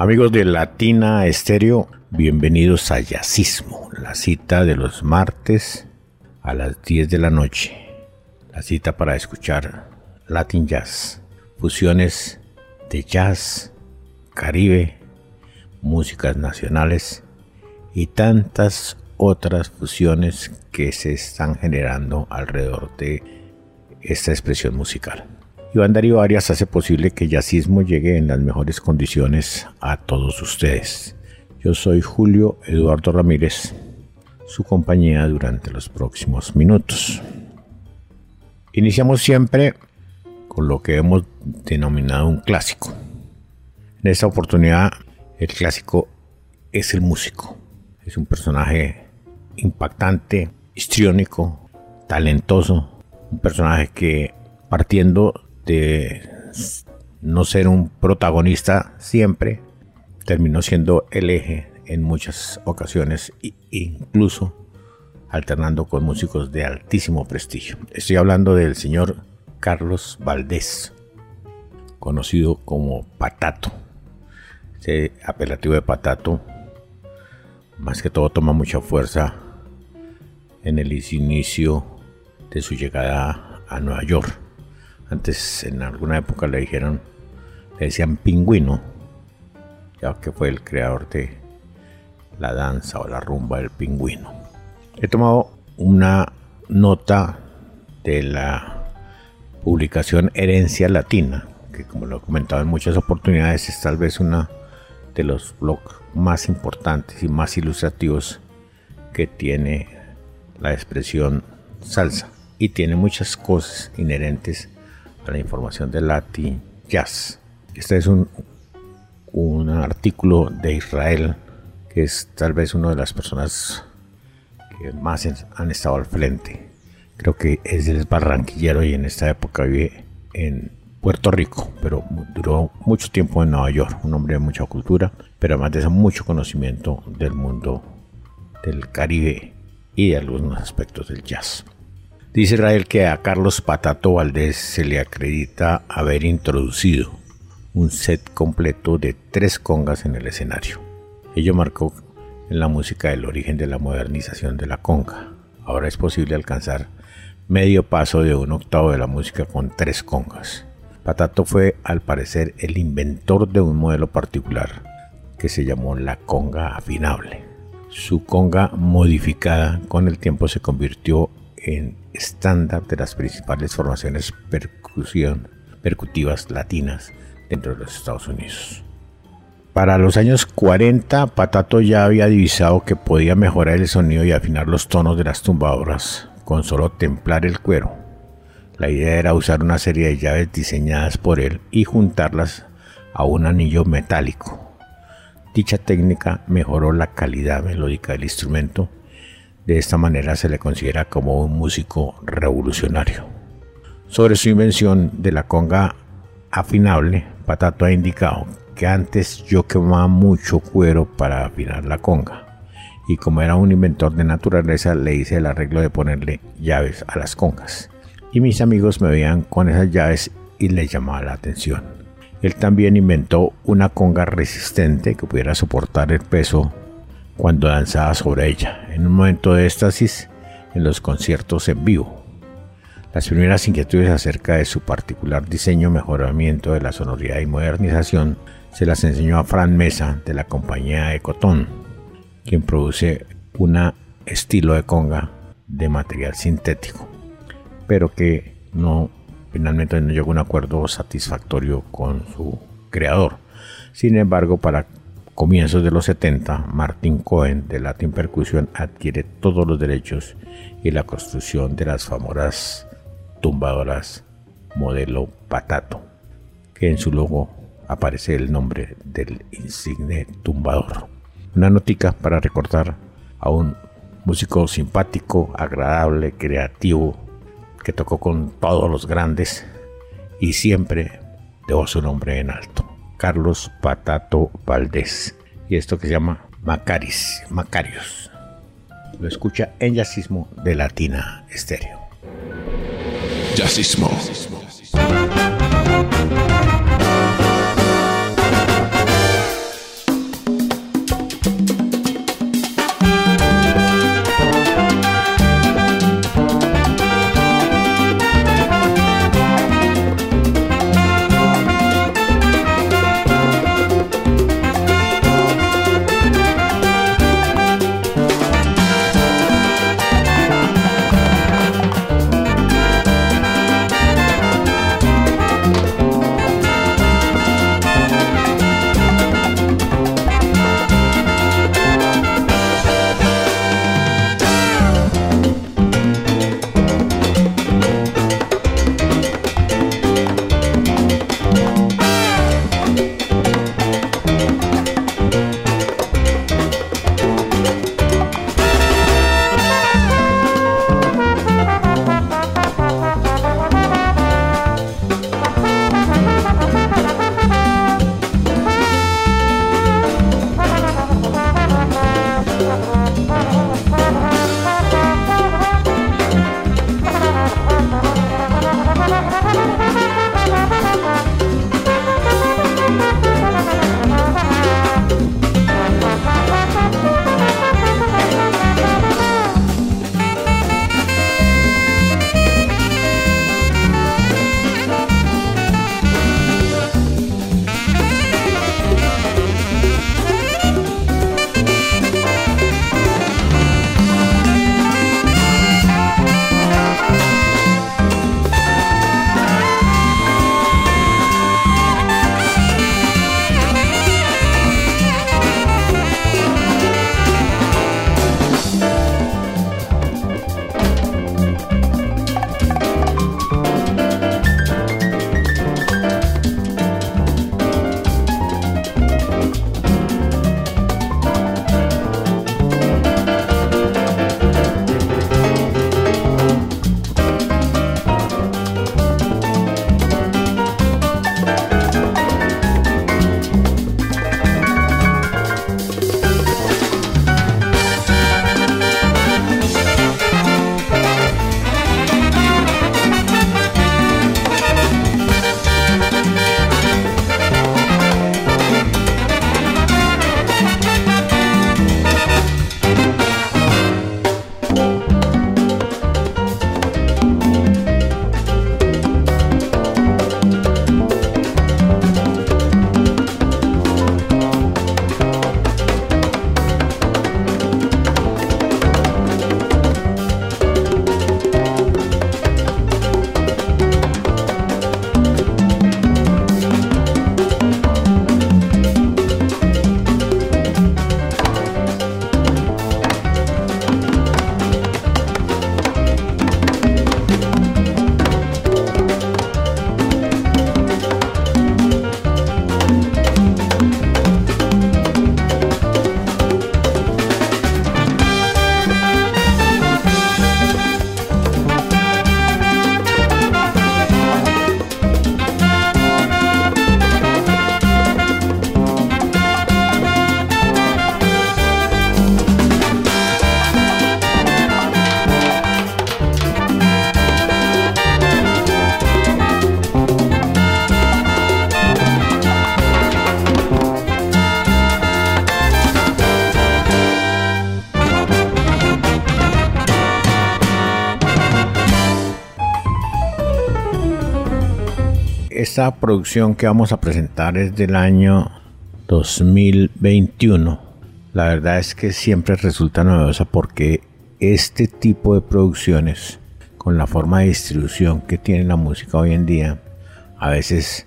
Amigos de Latina Estéreo, bienvenidos a Yacismo, la cita de los martes a las 10 de la noche. La cita para escuchar Latin Jazz, fusiones de jazz, caribe, músicas nacionales y tantas otras fusiones que se están generando alrededor de esta expresión musical. Iván Darío Arias hace posible que Yacismo llegue en las mejores condiciones a todos ustedes. Yo soy Julio Eduardo Ramírez, su compañía durante los próximos minutos. Iniciamos siempre con lo que hemos denominado un clásico. En esta oportunidad, el clásico es el músico. Es un personaje impactante, histriónico, talentoso, un personaje que partiendo de no ser un protagonista siempre, terminó siendo el eje en muchas ocasiones incluso alternando con músicos de altísimo prestigio. Estoy hablando del señor Carlos Valdés, conocido como Patato. Ese apelativo de Patato, más que todo, toma mucha fuerza en el inicio de su llegada a Nueva York antes en alguna época le dijeron, le decían pingüino, ya que fue el creador de la danza o la rumba del pingüino. He tomado una nota de la publicación Herencia Latina, que como lo he comentado en muchas oportunidades es tal vez una de los blogs más importantes y más ilustrativos que tiene la expresión salsa y tiene muchas cosas inherentes la información de Latin Jazz. Este es un, un artículo de Israel, que es tal vez una de las personas que más han estado al frente. Creo que es el barranquillero y en esta época vive en Puerto Rico, pero duró mucho tiempo en Nueva York, un hombre de mucha cultura, pero además de eso mucho conocimiento del mundo del Caribe y de algunos aspectos del jazz. Dice Israel que a Carlos Patato Valdés se le acredita haber introducido un set completo de tres congas en el escenario. Ello marcó en la música el origen de la modernización de la conga. Ahora es posible alcanzar medio paso de un octavo de la música con tres congas. Patato fue al parecer el inventor de un modelo particular que se llamó la conga afinable. Su conga modificada con el tiempo se convirtió en estándar de las principales formaciones percusión, percutivas latinas dentro de los Estados Unidos. Para los años 40, Patato ya había divisado que podía mejorar el sonido y afinar los tonos de las tumbadoras con solo templar el cuero. La idea era usar una serie de llaves diseñadas por él y juntarlas a un anillo metálico. Dicha técnica mejoró la calidad melódica del instrumento de esta manera se le considera como un músico revolucionario. Sobre su invención de la conga afinable, Patato ha indicado que antes yo quemaba mucho cuero para afinar la conga. Y como era un inventor de naturaleza, le hice el arreglo de ponerle llaves a las congas. Y mis amigos me veían con esas llaves y les llamaba la atención. Él también inventó una conga resistente que pudiera soportar el peso cuando danzaba sobre ella, en un momento de éxtasis en los conciertos en vivo. Las primeras inquietudes acerca de su particular diseño, mejoramiento de la sonoridad y modernización se las enseñó a Fran Mesa de la compañía Ecotón, quien produce un estilo de conga de material sintético, pero que no finalmente no llegó a un acuerdo satisfactorio con su creador. Sin embargo, para comienzos de los 70, Martin Cohen de Latin Percussion adquiere todos los derechos y la construcción de las famosas tumbadoras modelo Patato, que en su logo aparece el nombre del insigne tumbador. Una notica para recordar a un músico simpático, agradable, creativo, que tocó con todos los grandes y siempre dejó su nombre en alto. Carlos Patato Valdés. Y esto que se llama Macaris, Macarios. Lo escucha en Yacismo de Latina Estéreo. Yacismo. Esta producción que vamos a presentar es del año 2021. La verdad es que siempre resulta novedosa porque este tipo de producciones, con la forma de distribución que tiene la música hoy en día, a veces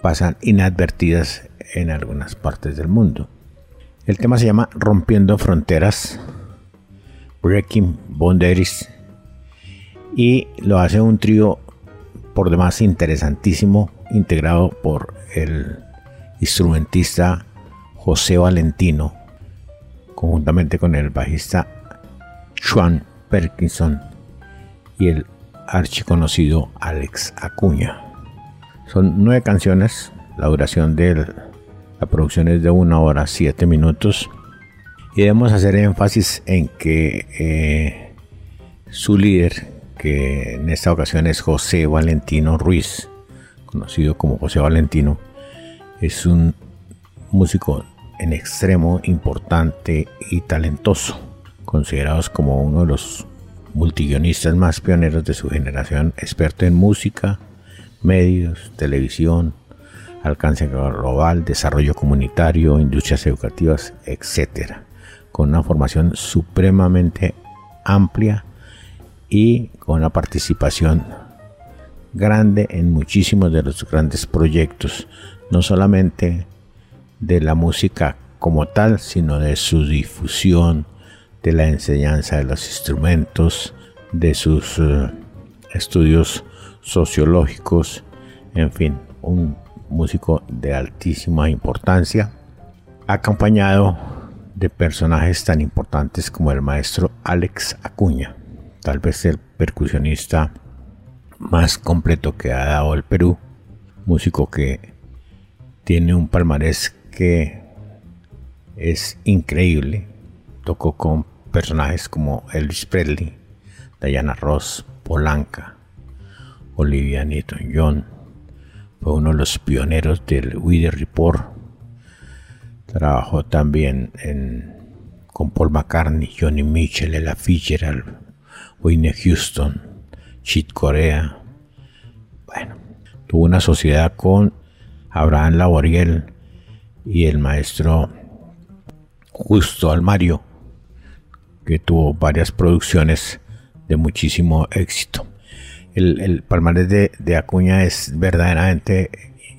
pasan inadvertidas en algunas partes del mundo. El tema se llama Rompiendo Fronteras, Breaking Boundaries, y lo hace un trío por demás interesantísimo, integrado por el instrumentista José Valentino, conjuntamente con el bajista Juan Perkinson y el archiconocido Alex Acuña. Son nueve canciones, la duración de la producción es de una hora siete minutos y debemos hacer énfasis en que eh, su líder, que en esta ocasión es José Valentino Ruiz, conocido como José Valentino, es un músico en extremo importante y talentoso, considerados como uno de los multiguionistas más pioneros de su generación, experto en música, medios, televisión, alcance global, desarrollo comunitario, industrias educativas, etc. Con una formación supremamente amplia y con una participación grande en muchísimos de los grandes proyectos, no solamente de la música como tal, sino de su difusión, de la enseñanza de los instrumentos, de sus eh, estudios sociológicos, en fin, un músico de altísima importancia, acompañado de personajes tan importantes como el maestro Alex Acuña, tal vez el percusionista más completo que ha dado el Perú, músico que tiene un palmarés que es increíble. Tocó con personajes como Elvis Presley, Diana Ross, Polanca, Olivia Newton-John. Fue uno de los pioneros del Weather Report. Trabajó también con Paul McCartney, Johnny Mitchell, Ella Fitzgerald, Whitney Houston, Chick Corea. Bueno, tuvo una sociedad con Abraham Laboriel, y el maestro Justo Almario, que tuvo varias producciones de muchísimo éxito. El, palmarés de, Acuña es verdaderamente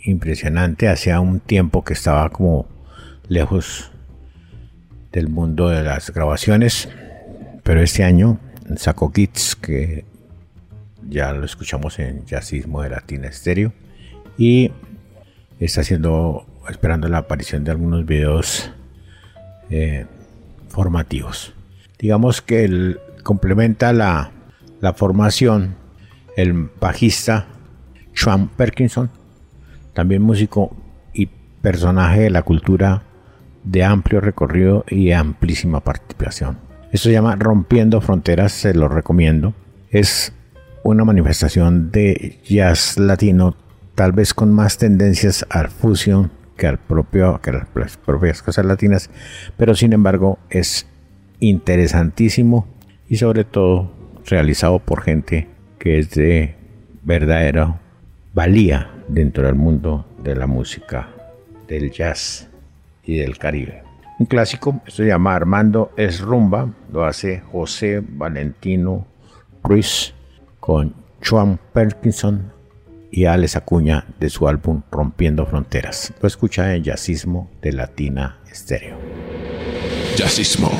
impresionante. Hacía un tiempo que estaba como lejos del mundo de las grabaciones, pero este año sacó Kits, que ya lo escuchamos en Jazzismo de Latina Estéreo, y está haciendo esperando la aparición de algunos videos eh, formativos. Digamos que complementa la, la formación el bajista Sean Perkinson, también músico y personaje de la cultura de amplio recorrido y amplísima participación. Esto se llama Rompiendo Fronteras, se lo recomiendo. Es una manifestación de jazz latino, tal vez con más tendencias al fusion que, al propio, que las propias cosas latinas, pero sin embargo es interesantísimo y sobre todo realizado por gente que es de verdadera valía dentro del mundo de la música, del jazz y del Caribe. Un clásico, esto se llama Armando es Rumba, lo hace José Valentino Ruiz con Chuan Perkinson y Alex Acuña de su álbum Rompiendo Fronteras. Lo escucha en Yacismo de Latina Estéreo. Yacismo.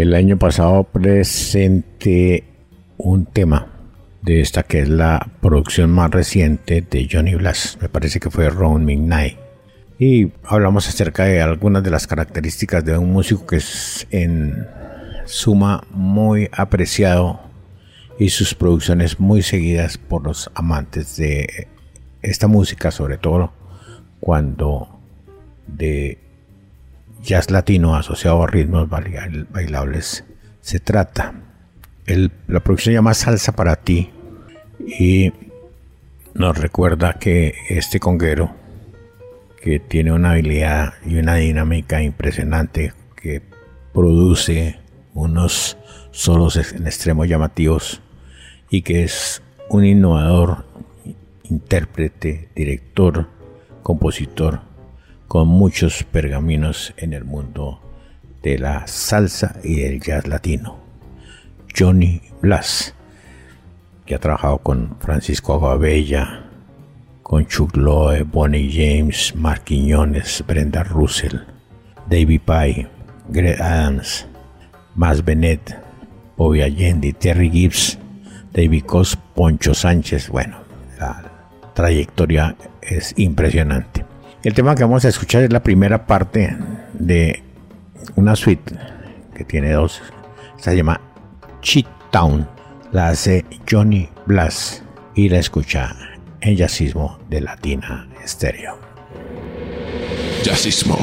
El año pasado presenté un tema de esta que es la producción más reciente de Johnny Blas. Me parece que fue Ron Midnight. Y hablamos acerca de algunas de las características de un músico que es en suma muy apreciado y sus producciones muy seguidas por los amantes de esta música, sobre todo cuando de jazz latino asociado a ritmos bailables se trata. la producción llama Salsa para ti y nos recuerda que este conguero que tiene una habilidad y una dinámica impresionante que produce unos solos en extremo llamativos y que es un innovador, intérprete, director, compositor, con muchos pergaminos en el mundo de la salsa y del jazz latino. Johnny Blas, que ha trabajado con Francisco Aguabella, con Chuck Loe, Bonnie James, Mark Quiñones, Brenda Russell, David Pye, Greg Adams, Mas Bennett, Bobby Allende, Terry Gibbs, David Cos, Poncho Sánchez. Bueno, la trayectoria es impresionante. El tema que vamos a escuchar es la primera parte de una suite que tiene dos. Se llama Cheat Town. La hace Johnny Blas y la escucha en Jazzismo de Latina Stereo. Jazzismo.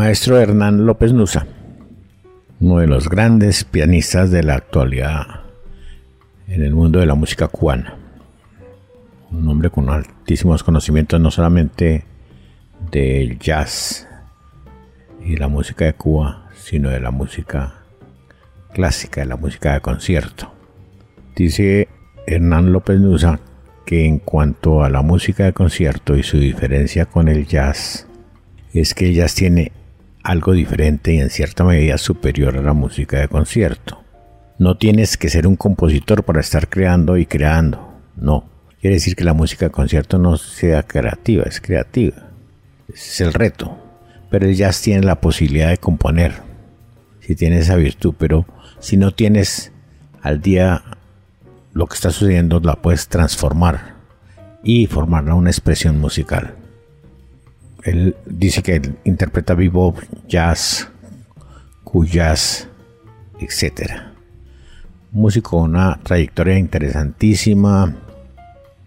Maestro Hernán López Nusa, uno de los grandes pianistas de la actualidad en el mundo de la música cubana. Un hombre con altísimos conocimientos no solamente del jazz y la música de Cuba, sino de la música clásica, de la música de concierto. Dice Hernán López Nusa que en cuanto a la música de concierto y su diferencia con el jazz, es que el jazz tiene algo diferente y en cierta medida superior a la música de concierto. No tienes que ser un compositor para estar creando y creando, no. Quiere decir que la música de concierto no sea creativa, es creativa. Ese es el reto. Pero el jazz tiene la posibilidad de componer, si tiene esa virtud, pero si no tienes al día lo que está sucediendo, la puedes transformar y formarla una expresión musical. Él dice que interpreta bebop, jazz, jazz, etc. Músico con una trayectoria interesantísima.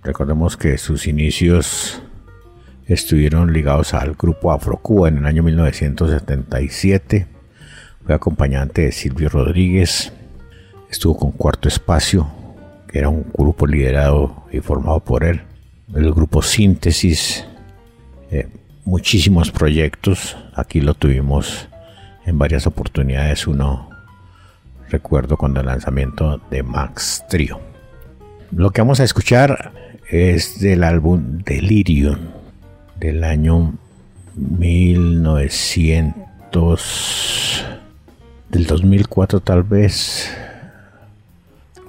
Recordemos que sus inicios estuvieron ligados al grupo Afrocuba en el año 1977. Fue acompañante de Silvio Rodríguez. Estuvo con Cuarto Espacio, que era un grupo liderado y formado por él. El grupo Síntesis. Eh, muchísimos proyectos. Aquí lo tuvimos en varias oportunidades. Uno recuerdo cuando el lanzamiento de Max Trio. Lo que vamos a escuchar es del álbum Delirium del año 1900 del 2004 tal vez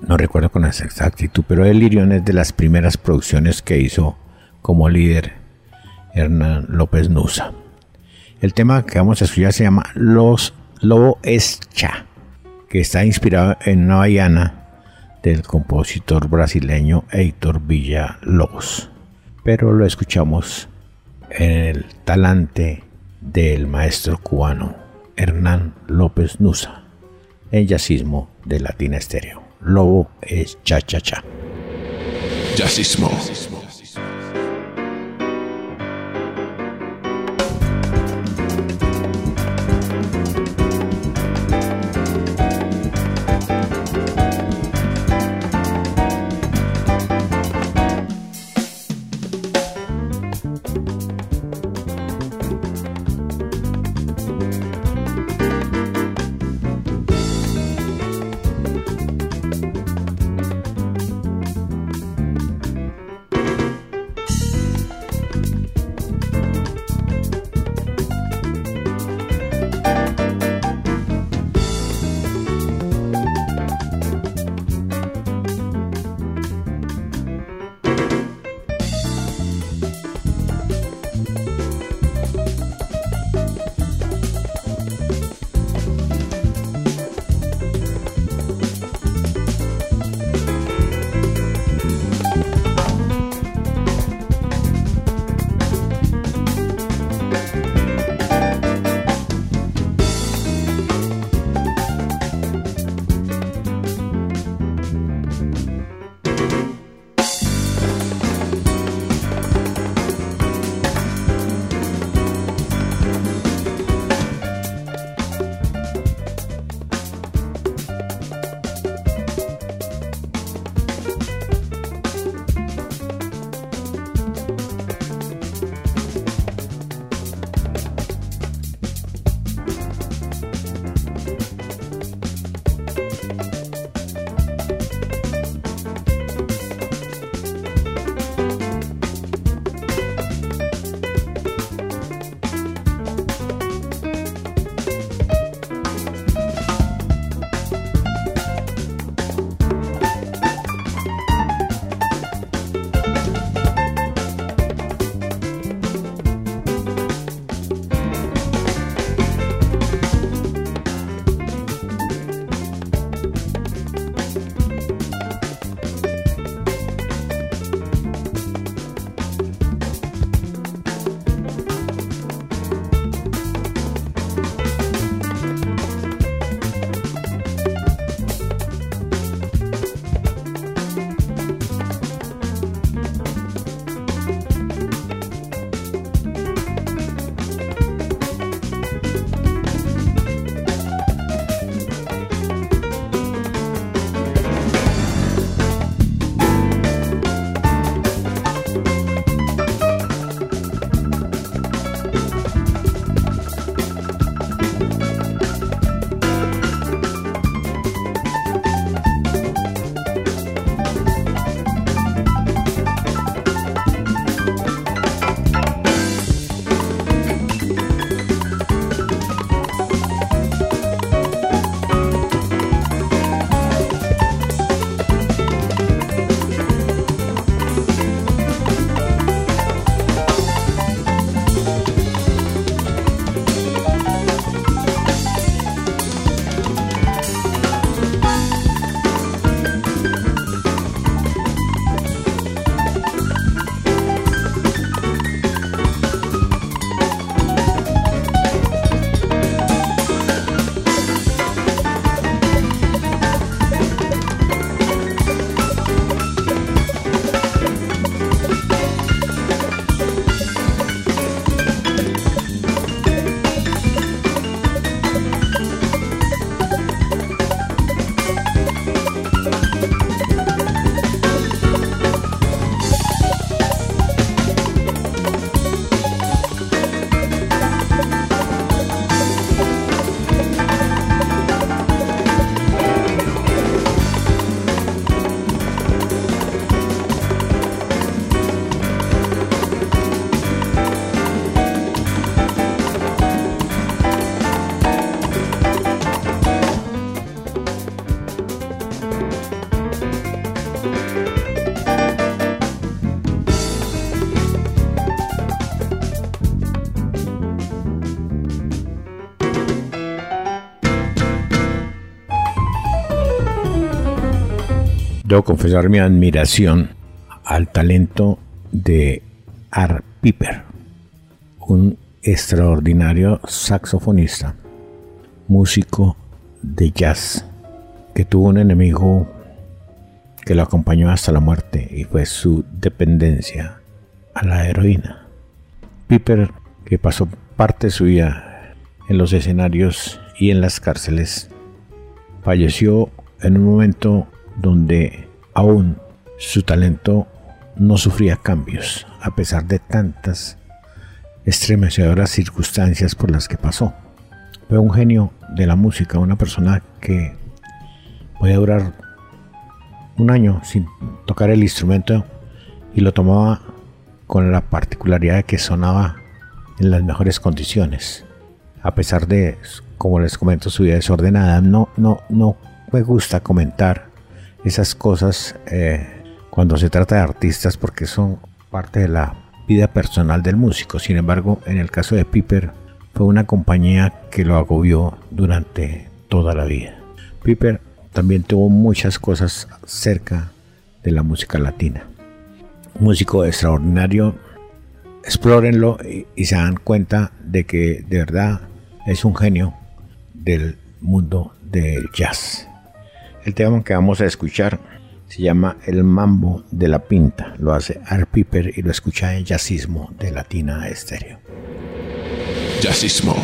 no recuerdo con exactitud pero Delirium es de las primeras producciones que hizo como líder Hernán López Nusa. El tema que vamos a escuchar se llama Los Lobo Escha, que está inspirado en una baiana del compositor brasileño Heitor Lobos. Pero lo escuchamos en el talante del maestro cubano Hernán López Nusa, en jazzismo de Latina Estéreo. Lobo es cha cha cha. Jazzismo. Confesar mi admiración al talento de Art Piper, un extraordinario saxofonista, músico de jazz, que tuvo un enemigo que lo acompañó hasta la muerte y fue su dependencia a la heroína. Piper, que pasó parte de su vida en los escenarios y en las cárceles, falleció en un momento donde aún su talento no sufría cambios, a pesar de tantas estremecedoras circunstancias por las que pasó. Fue un genio de la música, una persona que podía durar un año sin tocar el instrumento y lo tomaba con la particularidad de que sonaba en las mejores condiciones. A pesar de, como les comento, su vida desordenada, no, no, no me gusta comentar esas cosas eh, cuando se trata de artistas porque son parte de la vida personal del músico. Sin embargo, en el caso de Piper, fue una compañía que lo agobió durante toda la vida. Piper también tuvo muchas cosas cerca de la música latina. músico extraordinario, explórenlo y, y se dan cuenta de que de verdad es un genio del mundo del jazz. El tema que vamos a escuchar se llama El Mambo de la Pinta. Lo hace Art Piper y lo escucha en Jazzismo de Latina Estéreo. Jazzismo.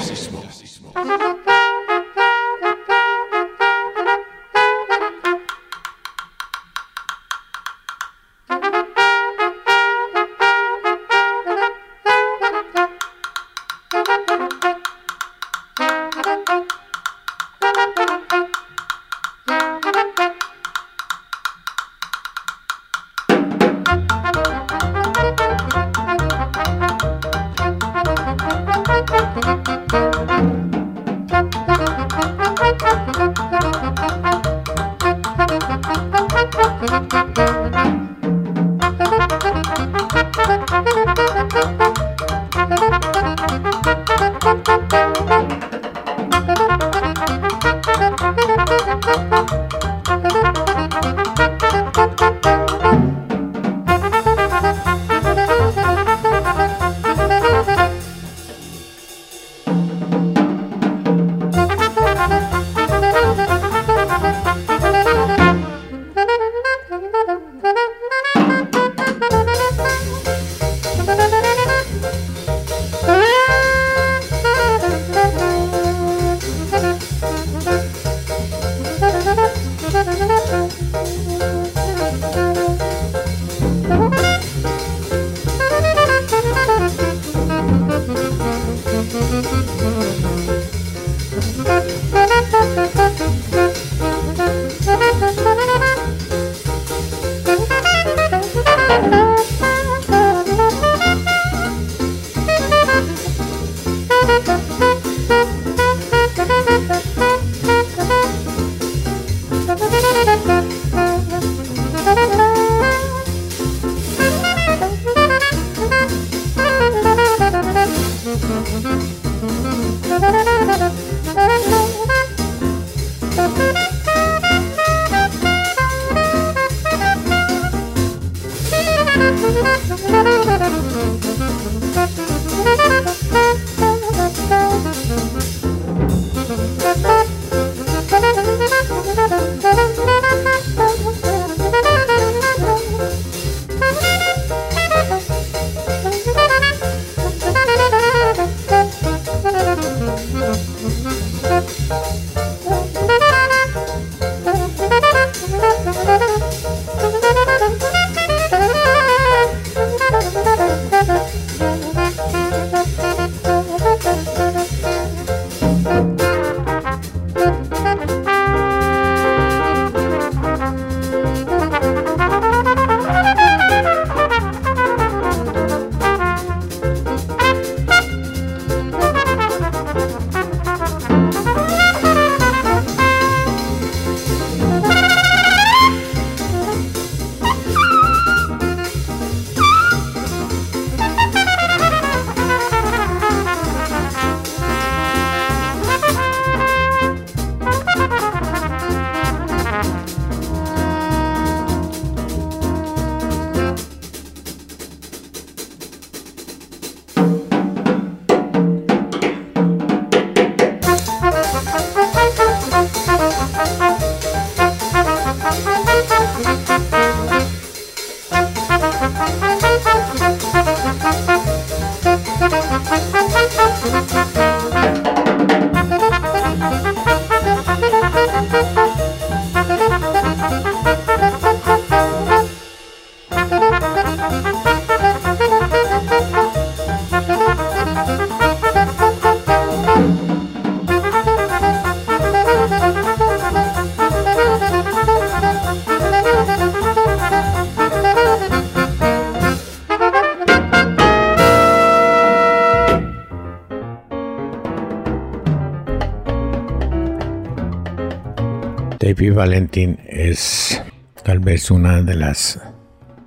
David Valentin es tal vez una de las,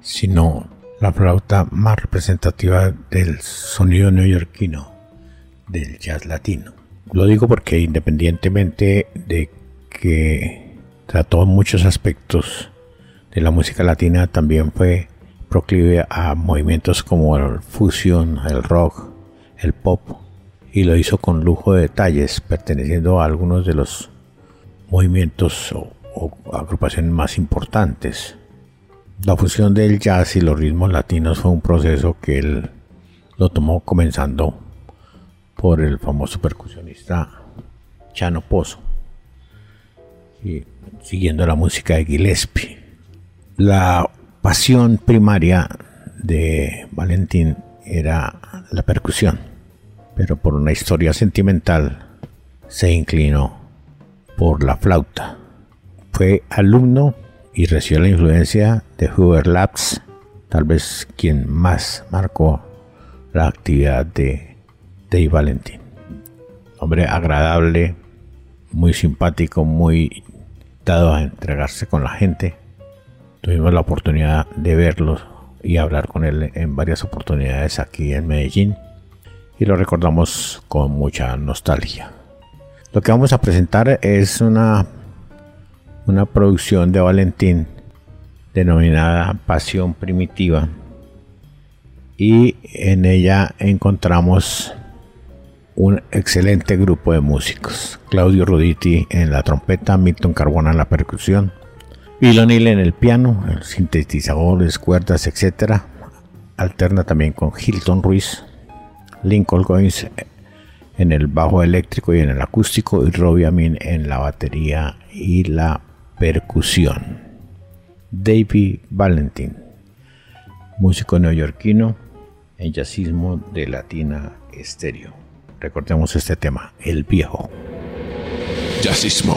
si no la flauta más representativa del sonido neoyorquino, del jazz latino. Lo digo porque independientemente de que trató muchos aspectos de la música latina, también fue proclive a movimientos como el fusion, el rock, el pop, y lo hizo con lujo de detalles, perteneciendo a algunos de los movimientos o, agrupaciones más importantes. La fusión del jazz y los ritmos latinos fue un proceso que él lo tomó comenzando por el famoso percusionista Chano Pozo y siguiendo la música de Gillespie. La pasión primaria de Valentín era la percusión, pero por una historia sentimental se inclinó por la flauta. Fue alumno y recibió la influencia de Hubert Labs, tal vez quien más marcó la actividad de Dave Valentin. Hombre agradable, muy simpático, muy dado a entregarse con la gente. Tuvimos la oportunidad de verlo y hablar con él en varias oportunidades aquí en Medellín y lo recordamos con mucha nostalgia. Lo que vamos a presentar es una, una producción de Valentín denominada Pasión Primitiva y en ella encontramos un excelente grupo de músicos. Claudio Roditi en la trompeta, Milton Carbona en la percusión, Bill O'Neill en el piano, sintetizadores, cuerdas, etc. Alterna también con Hilton Ruiz, Lincoln Goins en el bajo eléctrico y en el acústico y Robbie Amin en la batería y la percusión. David Valentin, músico neoyorquino en jazzismo de Latina Estéreo. Recordemos este tema, El Viejo. Jazzismo.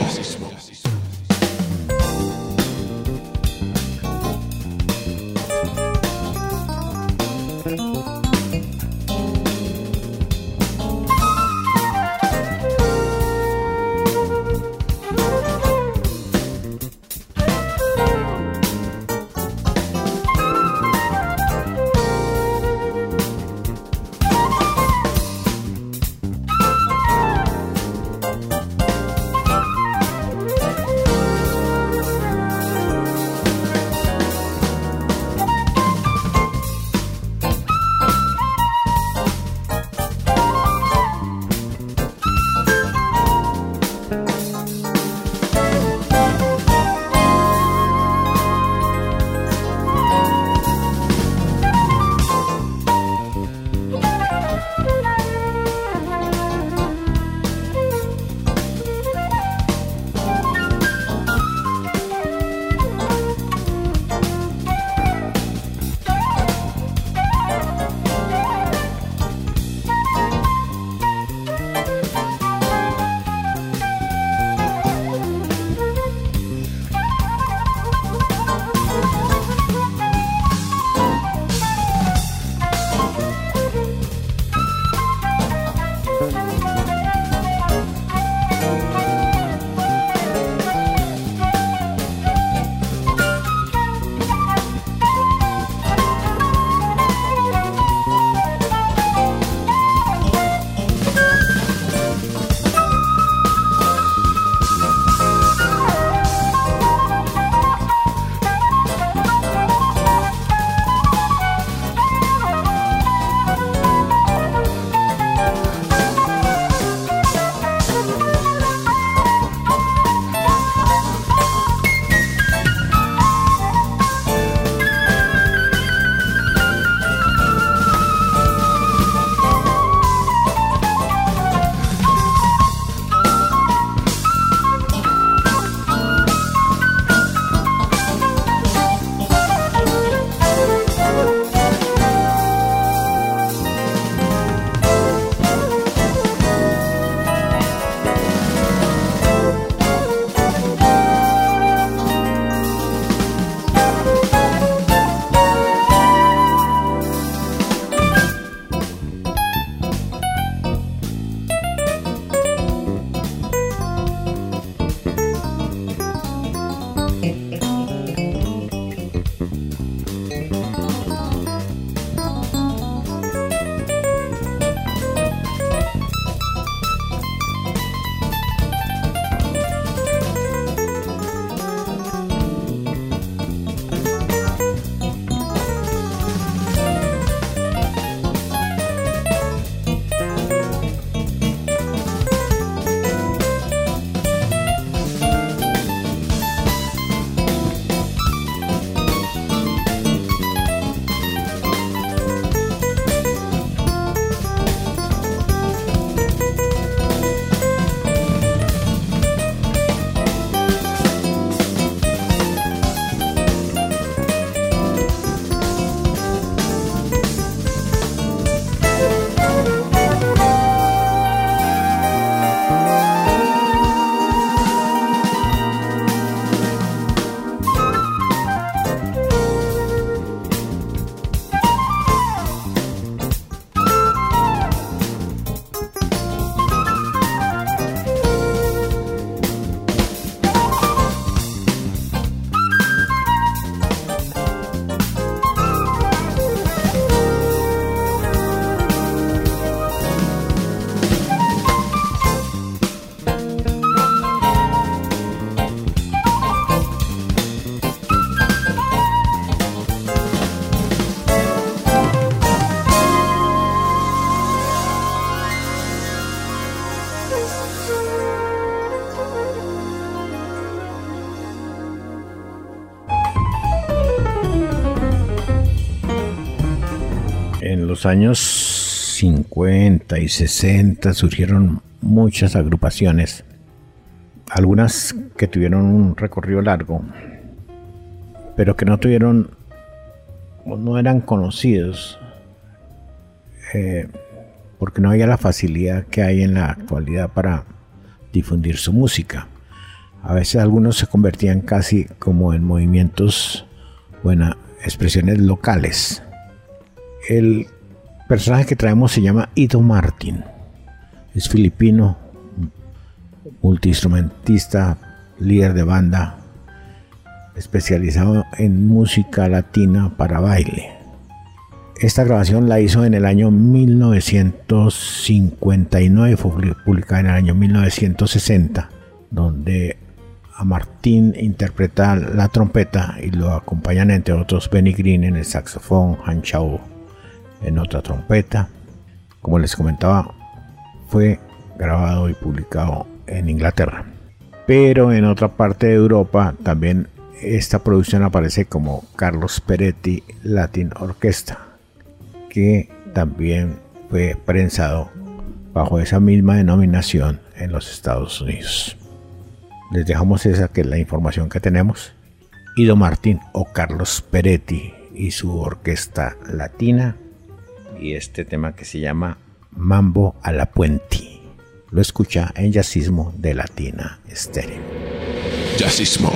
Los años 50 y 60 surgieron muchas agrupaciones, algunas que tuvieron un recorrido largo, pero que no tuvieron, no eran conocidos, eh, porque no había la facilidad que hay en la actualidad para difundir su música. A veces algunos se convertían casi como en movimientos, bueno, expresiones locales. El personaje que traemos se llama Ido Martin. Es filipino, multiinstrumentista, líder de banda, especializado en música latina para baile. Esta grabación la hizo en el año 1959, fue publicada en el año 1960, donde a Martín interpreta la trompeta y lo acompañan entre otros Benny Green en el saxofón, Han Chao en otra trompeta. Como les comentaba, fue grabado y publicado en Inglaterra. Pero en otra parte de Europa también esta producción aparece como Carlos Peretti Latin Orchestra que también fue prensado bajo esa misma denominación en los Estados Unidos. Les dejamos esa que es la información que tenemos. Ido Martín o Carlos Peretti y su orquesta latina y este tema que se llama Mambo a la Puente. Lo escucha en Jazzismo de Latina Estéreo. Jazzismo.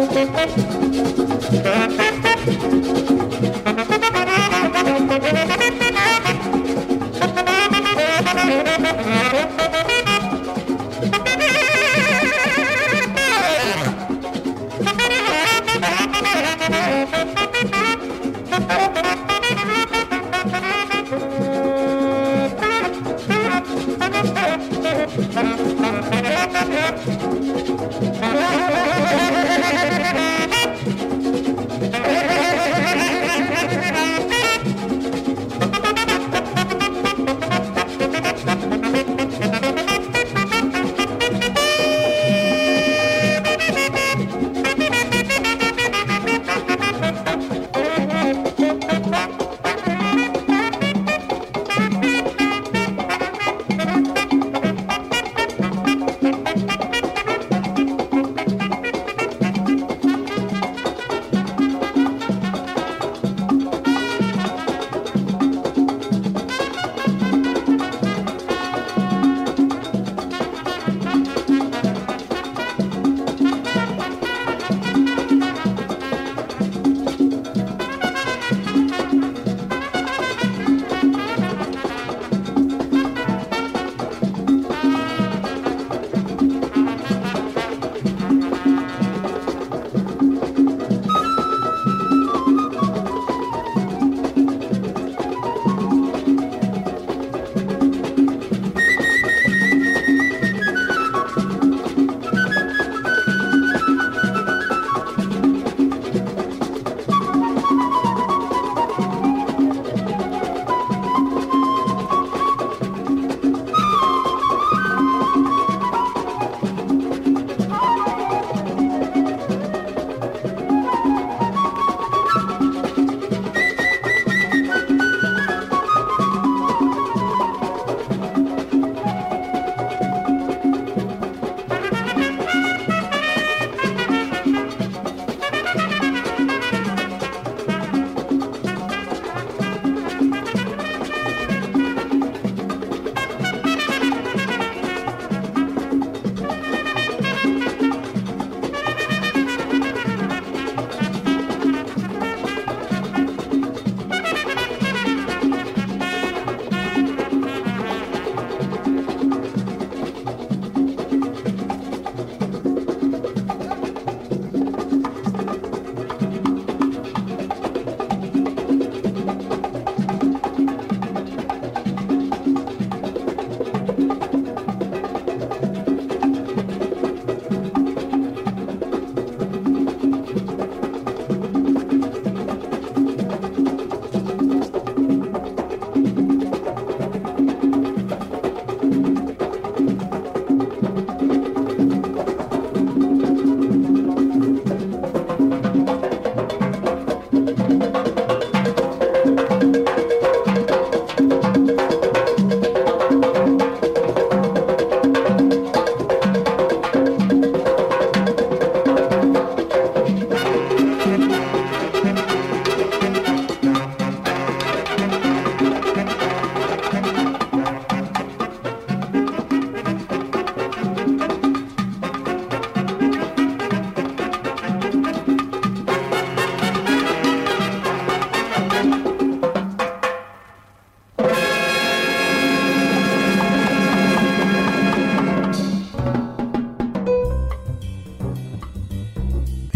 Thank you.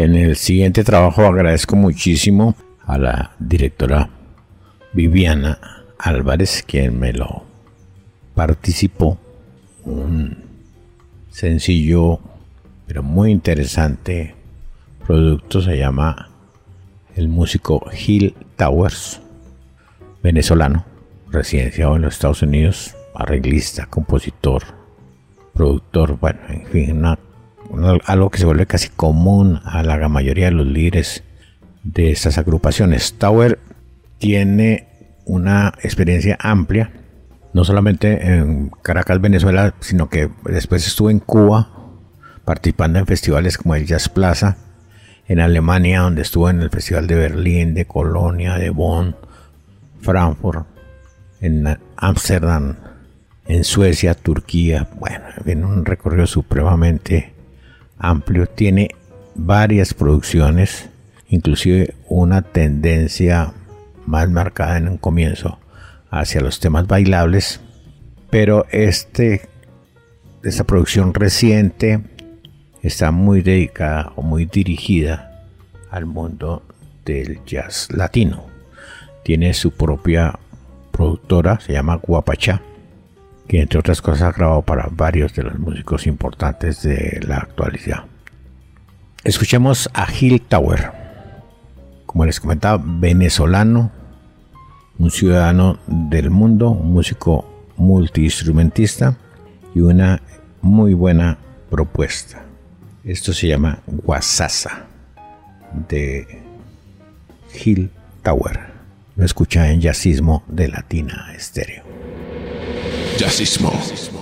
En el siguiente trabajo agradezco muchísimo a la directora Viviana Álvarez, quien me lo participó. Un sencillo, pero muy interesante producto se llama el músico Gil Towers, venezolano, residenciado en los Estados Unidos, arreglista, compositor, productor, bueno, en fin, algo que se vuelve casi común a la mayoría de los líderes de estas agrupaciones. Tower tiene una experiencia amplia, no solamente en Caracas, Venezuela, sino que después estuvo en Cuba participando en festivales como el Jazz Plaza, en Alemania, donde estuvo en el Festival de Berlín, de Colonia, de Bonn, Frankfurt, en Ámsterdam, en Suecia, Turquía, bueno, en un recorrido supremamente amplio. Tiene varias producciones, inclusive una tendencia más marcada en un comienzo hacia los temas bailables, pero este, esta producción reciente está muy dedicada o muy dirigida al mundo del jazz latino. Tiene su propia productora, se llama Guapacha, que entre otras cosas ha grabado para varios de los músicos importantes de la actualidad. Escuchemos a Gil Tower, como les comentaba, venezolano, un ciudadano del mundo, un músico multiinstrumentista y una muy buena propuesta. Esto se llama Guasasa de Gil Tower. Lo escucha en Jazzismo de Latina Estéreo. Jazzismo.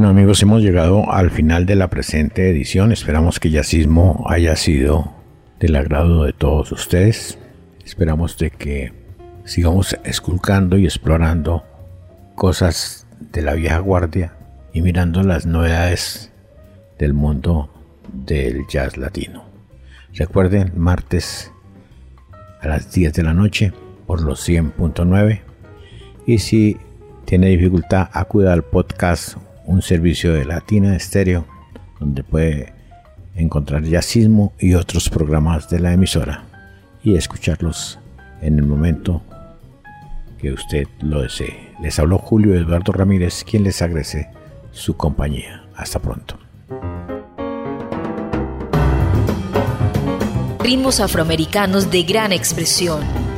Bueno amigos, hemos llegado al final de la presente edición. Esperamos que Yacismo haya sido del agrado de todos ustedes. Esperamos de que sigamos esculcando y explorando cosas de la vieja guardia y mirando las novedades del mundo del jazz latino. Recuerden, martes a las 10 de la noche por los 100.9 y si tiene dificultad acuda al podcast un servicio de Latina Estéreo donde puede encontrar jazzismo y otros programas de la emisora y escucharlos en el momento que usted lo desee. Les habló Julio Eduardo Ramírez, quien les agradece su compañía. Hasta pronto. Ritmos afroamericanos de gran expresión,